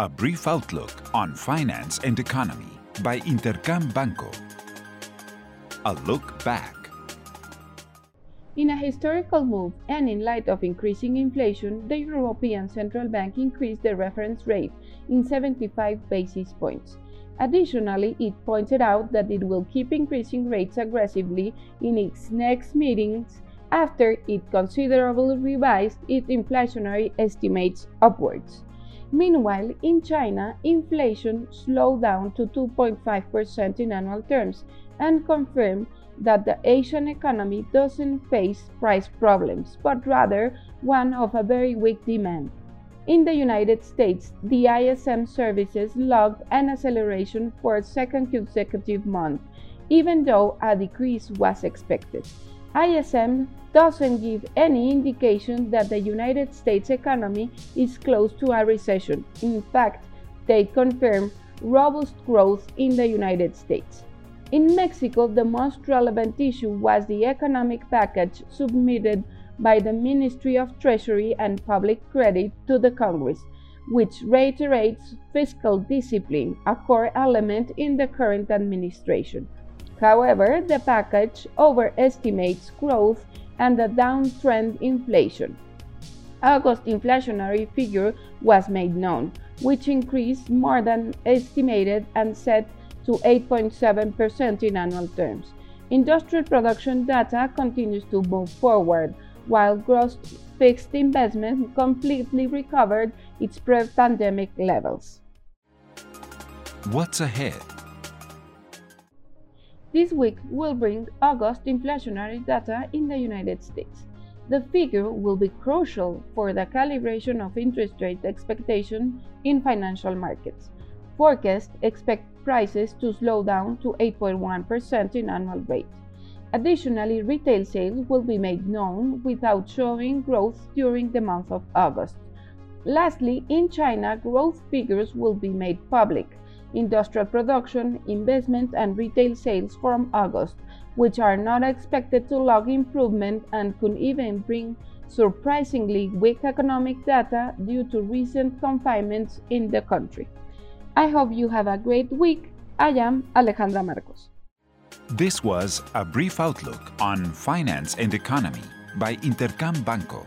A brief outlook on finance and economy by Intercam Banco. A look back. In a historical move and in light of increasing inflation, the European Central Bank increased the reference rate in 75 basis points. Additionally, it pointed out that it will keep increasing rates aggressively in its next meetings after it considerably revised its inflationary estimates upwards. Meanwhile, in China, inflation slowed down to 2.5% in annual terms and confirmed that the Asian economy doesn't face price problems, but rather one of a very weak demand. In the United States, the ISM services logged an acceleration for a second consecutive month, even though a decrease was expected. ISM doesn't give any indication that the United States economy is close to a recession. In fact, they confirm robust growth in the United States. In Mexico, the most relevant issue was the economic package submitted by the Ministry of Treasury and Public Credit to the Congress, which reiterates fiscal discipline, a core element in the current administration. However, the package overestimates growth and the downtrend inflation. August inflationary figure was made known, which increased more than estimated and set to 8.7% in annual terms. Industrial production data continues to move forward, while gross fixed investment completely recovered its pre pandemic levels. What's ahead? This week will bring August inflationary data in the United States. The figure will be crucial for the calibration of interest rate expectation in financial markets. Forecasts expect prices to slow down to 8.1% in annual rate. Additionally, retail sales will be made known without showing growth during the month of August. Lastly, in China, growth figures will be made public industrial production, investment, and retail sales from August, which are not expected to log improvement and could even bring surprisingly weak economic data due to recent confinements in the country. I hope you have a great week. I am Alejandra Marcos. This was a brief outlook on finance and economy by Intercam Banco.